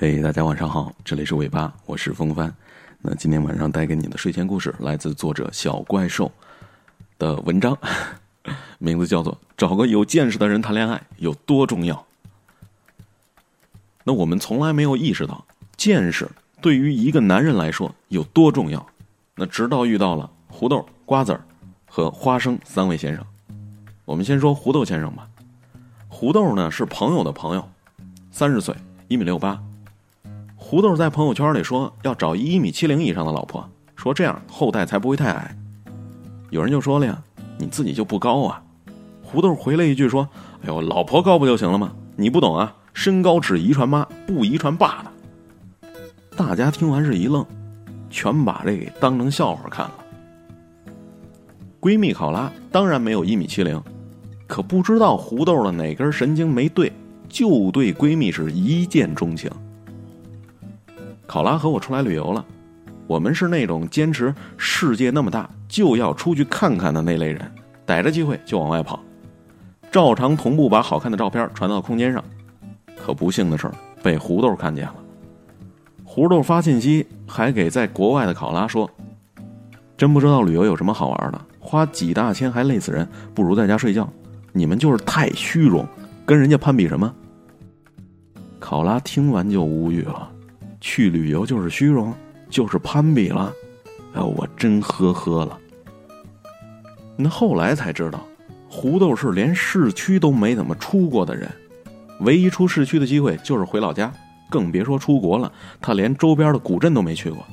嘿，大家晚上好，这里是尾巴，我是风帆。那今天晚上带给你的睡前故事来自作者小怪兽的文章，名字叫做《找个有见识的人谈恋爱有多重要》。那我们从来没有意识到见识对于一个男人来说有多重要。那直到遇到了胡豆、瓜子儿和花生三位先生。我们先说胡豆先生吧。胡豆呢是朋友的朋友，三十岁，一米六八。胡豆在朋友圈里说要找一米七零以上的老婆，说这样后代才不会太矮。有人就说了呀，你自己就不高啊。胡豆回了一句说：“哎呦，老婆高不就行了吗？你不懂啊，身高只遗传妈，不遗传爸的。”大家听完是一愣，全把这给当成笑话看了。闺蜜考拉当然没有一米七零。可不知道胡豆的哪根神经没对，就对闺蜜是一见钟情。考拉和我出来旅游了，我们是那种坚持世界那么大就要出去看看的那类人，逮着机会就往外跑，照常同步把好看的照片传到空间上。可不幸的是被胡豆看见了，胡豆发信息还给在国外的考拉说：“真不知道旅游有什么好玩的，花几大千还累死人，不如在家睡觉。”你们就是太虚荣，跟人家攀比什么？考拉听完就无语了，去旅游就是虚荣，就是攀比了，哎，我真呵呵了。那后来才知道，胡豆是连市区都没怎么出过的人，唯一出市区的机会就是回老家，更别说出国了。他连周边的古镇都没去过。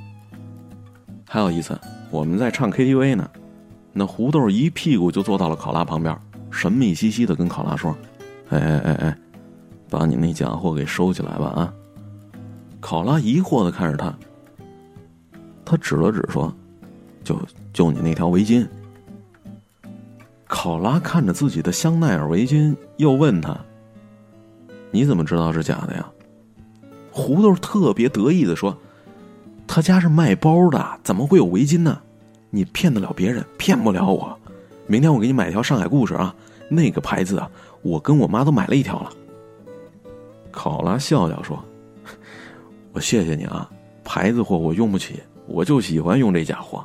还有一次，我们在唱 KTV 呢，那胡豆一屁股就坐到了考拉旁边。神秘兮兮的跟考拉说：“哎哎哎哎，把你那假货给收起来吧啊！”考拉疑惑的看着他，他指了指说：“就就你那条围巾。”考拉看着自己的香奈儿围巾，又问他：“你怎么知道是假的呀？”胡豆特别得意的说：“他家是卖包的，怎么会有围巾呢？你骗得了别人，骗不了我。明天我给你买条上海故事啊！”那个牌子啊，我跟我妈都买了一条了。考拉笑笑说：“我谢谢你啊，牌子货我用不起，我就喜欢用这家伙。”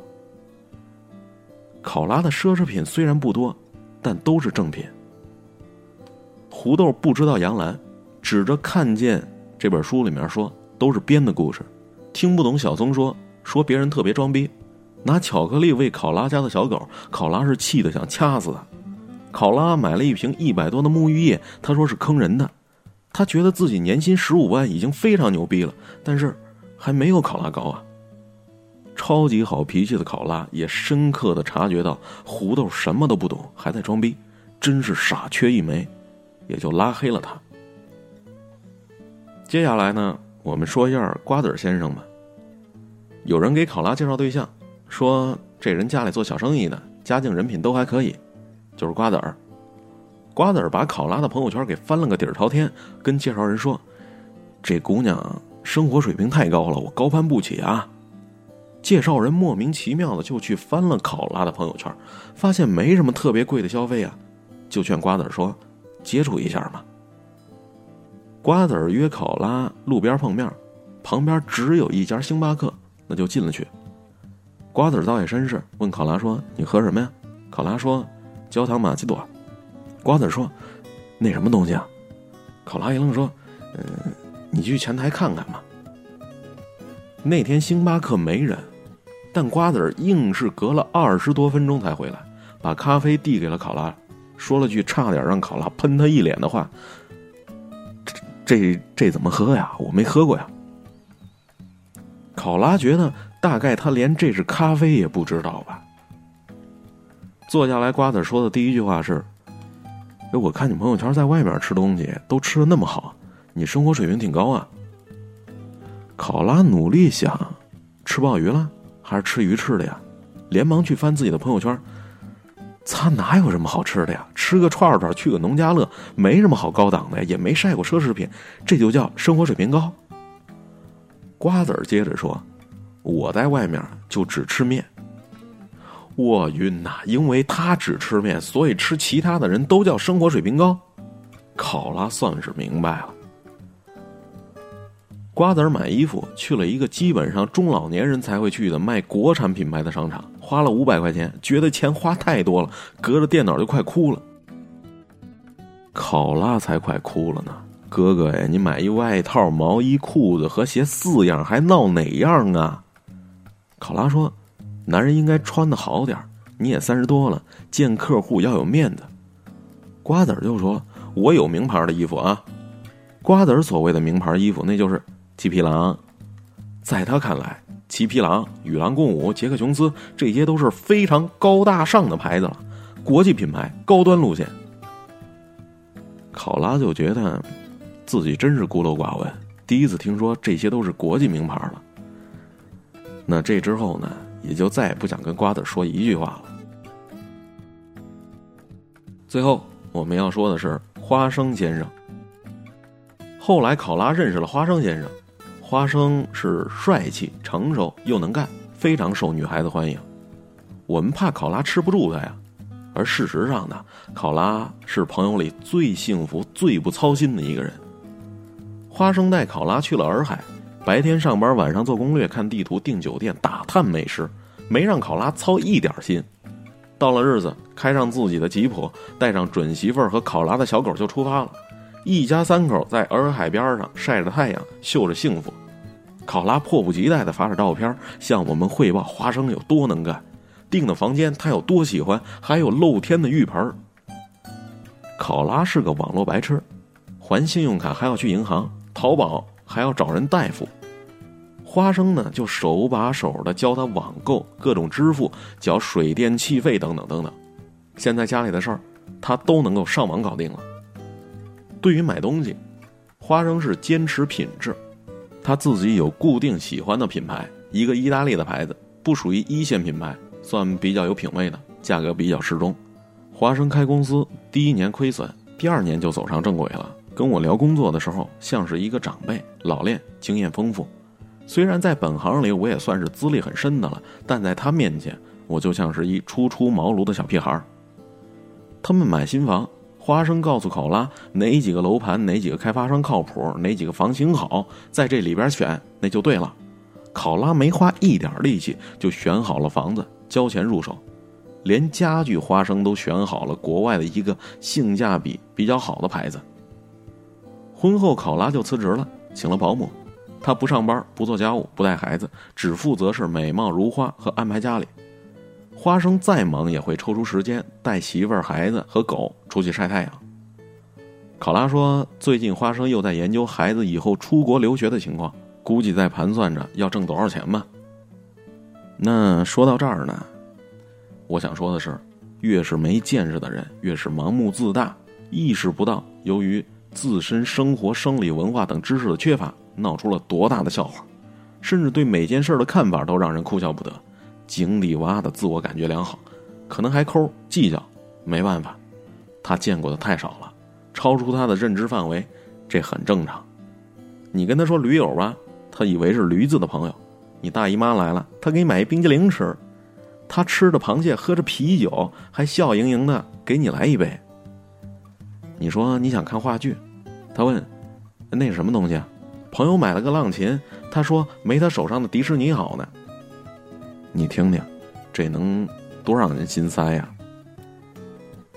考拉的奢侈品虽然不多，但都是正品。胡豆不知道杨澜，指着看见这本书里面说都是编的故事，听不懂小松说说别人特别装逼，拿巧克力喂考拉家的小狗，考拉是气得想掐死他。考拉买了一瓶一百多的沐浴液，他说是坑人的。他觉得自己年薪十五万已经非常牛逼了，但是还没有考拉高啊。超级好脾气的考拉也深刻的察觉到胡豆什么都不懂，还在装逼，真是傻缺一枚，也就拉黑了他。接下来呢，我们说一下瓜子先生吧。有人给考拉介绍对象，说这人家里做小生意的，家境人品都还可以。就是瓜子儿，瓜子儿把考拉的朋友圈给翻了个底儿朝天，跟介绍人说：“这姑娘生活水平太高了，我高攀不起啊。”介绍人莫名其妙的就去翻了考拉的朋友圈，发现没什么特别贵的消费啊，就劝瓜子儿说：“接触一下嘛。”瓜子儿约考拉路边碰面，旁边只有一家星巴克，那就进了去。瓜子儿倒也绅士，问考拉说：“你喝什么呀？”考拉说。焦糖玛奇朵，瓜子说：“那什么东西啊？”考拉一愣说：“嗯，你去前台看看吧。”那天星巴克没人，但瓜子硬是隔了二十多分钟才回来，把咖啡递给了考拉，说了句差点让考拉喷他一脸的话：“这这这怎么喝呀？我没喝过呀。”考拉觉得大概他连这是咖啡也不知道吧。坐下来，瓜子说的第一句话是：“，我看你朋友圈在外面吃东西都吃的那么好，你生活水平挺高啊。”考拉努力想，吃鲍鱼了还是吃鱼翅的呀？连忙去翻自己的朋友圈，擦，哪有什么好吃的呀？吃个串串，去个农家乐，没什么好高档的呀，也没晒过奢侈品，这就叫生活水平高。瓜子接着说：“我在外面就只吃面。”我晕呐！因为他只吃面，所以吃其他的人都叫生活水平高。考拉算是明白了。瓜子儿买衣服去了一个基本上中老年人才会去的卖国产品牌的商场，花了五百块钱，觉得钱花太多了，隔着电脑就快哭了。考拉才快哭了呢，哥哥呀，你买一外套、毛衣、裤子和鞋四样，还闹哪样啊？考拉说：“男人应该穿的好点你也三十多了，见客户要有面子。”瓜子儿就说：“我有名牌的衣服啊。”瓜子儿所谓的名牌衣服，那就是七匹狼。在他看来，七匹狼、与狼共舞、杰克琼斯，这些都是非常高大上的牌子了，国际品牌，高端路线。考拉就觉得自己真是孤陋寡闻，第一次听说这些都是国际名牌了。那这之后呢，也就再也不想跟瓜子说一句话了。最后，我们要说的是花生先生。后来，考拉认识了花生先生。花生是帅气、成熟又能干，非常受女孩子欢迎。我们怕考拉吃不住他呀。而事实上呢，考拉是朋友里最幸福、最不操心的一个人。花生带考拉去了洱海，白天上班，晚上做攻略、看地图、订酒店、打探美食，没让考拉操一点心。到了日子，开上自己的吉普，带上准媳妇儿和考拉的小狗就出发了。一家三口在洱海边上晒着太阳，秀着幸福。考拉迫不及待地发着照片向我们汇报花生有多能干，订的房间他有多喜欢，还有露天的浴盆。考拉是个网络白痴，还信用卡还要去银行，淘宝还要找人代付。花生呢，就手把手的教他网购、各种支付、缴水电气费等等等等。现在家里的事儿，他都能够上网搞定了。对于买东西，花生是坚持品质，他自己有固定喜欢的品牌，一个意大利的牌子，不属于一线品牌，算比较有品位的，价格比较适中。花生开公司第一年亏损，第二年就走上正轨了。跟我聊工作的时候，像是一个长辈，老练，经验丰富。虽然在本行里我也算是资历很深的了，但在他面前，我就像是一初出茅庐的小屁孩。他们买新房。花生告诉考拉哪几个楼盘、哪几个开发商靠谱、哪几个房型好，在这里边选那就对了。考拉没花一点力气就选好了房子，交钱入手，连家具花生都选好了国外的一个性价比比较好的牌子。婚后考拉就辞职了，请了保姆，他不上班、不做家务、不带孩子，只负责是美貌如花和安排家里。花生再忙也会抽出时间带媳妇儿、孩子和狗出去晒太阳。考拉说：“最近花生又在研究孩子以后出国留学的情况，估计在盘算着要挣多少钱吧。”那说到这儿呢，我想说的是，越是没见识的人，越是盲目自大，意识不到由于自身生活、生理、文化等知识的缺乏，闹出了多大的笑话，甚至对每件事的看法都让人哭笑不得。井底蛙的自我感觉良好，可能还抠计较，没办法，他见过的太少了，超出他的认知范围，这很正常。你跟他说驴友吧，他以为是驴子的朋友；你大姨妈来了，他给你买一冰激凌吃；他吃着螃蟹，喝着啤酒，还笑盈盈的给你来一杯。你说你想看话剧，他问那是什么东西啊？朋友买了个浪琴，他说没他手上的迪士尼好呢。你听听，这能多让人心塞呀！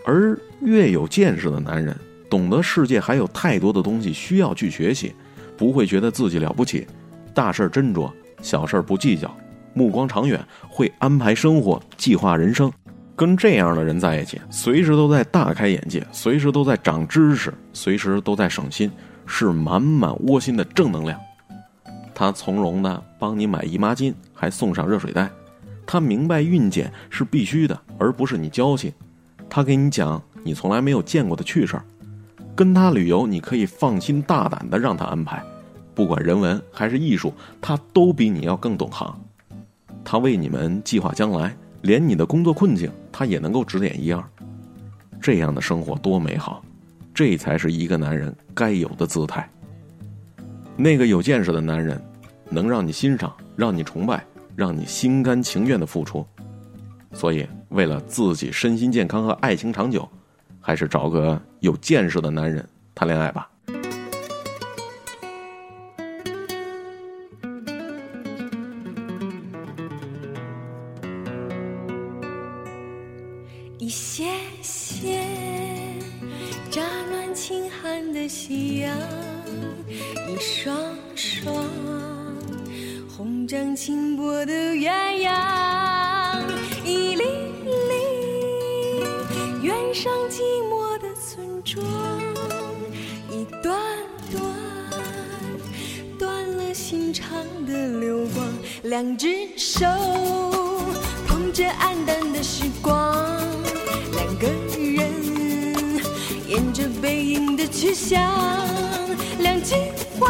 而越有见识的男人，懂得世界还有太多的东西需要去学习，不会觉得自己了不起，大事斟酌，小事不计较，目光长远，会安排生活，计划人生。跟这样的人在一起，随时都在大开眼界，随时都在长知识，随时都在省心，是满满窝心的正能量。他从容的帮你买姨妈巾，还送上热水袋。他明白孕检是必须的，而不是你娇气。他给你讲你从来没有见过的趣事儿，跟他旅游，你可以放心大胆的让他安排，不管人文还是艺术，他都比你要更懂行。他为你们计划将来，连你的工作困境他也能够指点一二。这样的生活多美好，这才是一个男人该有的姿态。那个有见识的男人，能让你欣赏，让你崇拜。让你心甘情愿的付出，所以为了自己身心健康和爱情长久，还是找个有见识的男人谈恋爱吧。一些些乍暖轻寒的夕阳，一双双红掌，轻波的鸳鸯，一粒粒远上寂寞的村庄，一段段断了心肠的流光，两只手。捧着黯淡的时光，两个人。沿着背影的去向，两句话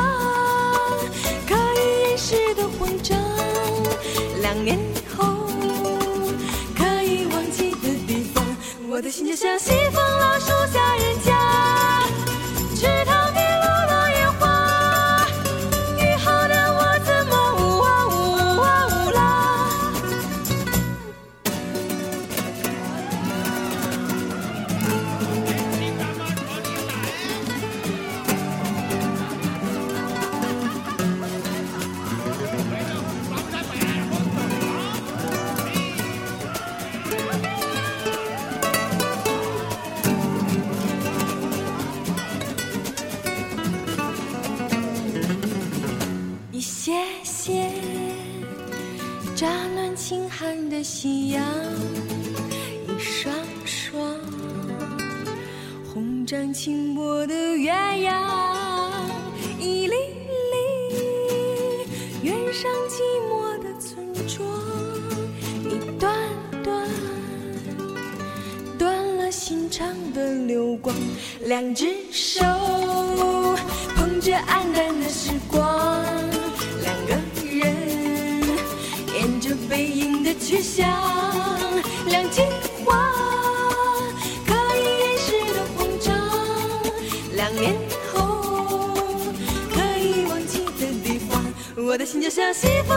可以掩饰的慌张，两年后可以忘记的地方，我的心就像西风寒的夕阳，一双双红掌轻拨的鸳鸯，一粒粒远上寂寞的村庄，一段段断了心肠的流光，两只手捧着黯淡的时光，只想，两句话可以掩饰的慌张，两年后可以忘记的地方，我的心就像西风